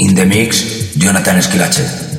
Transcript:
In the mix, Jonathan Esquilache.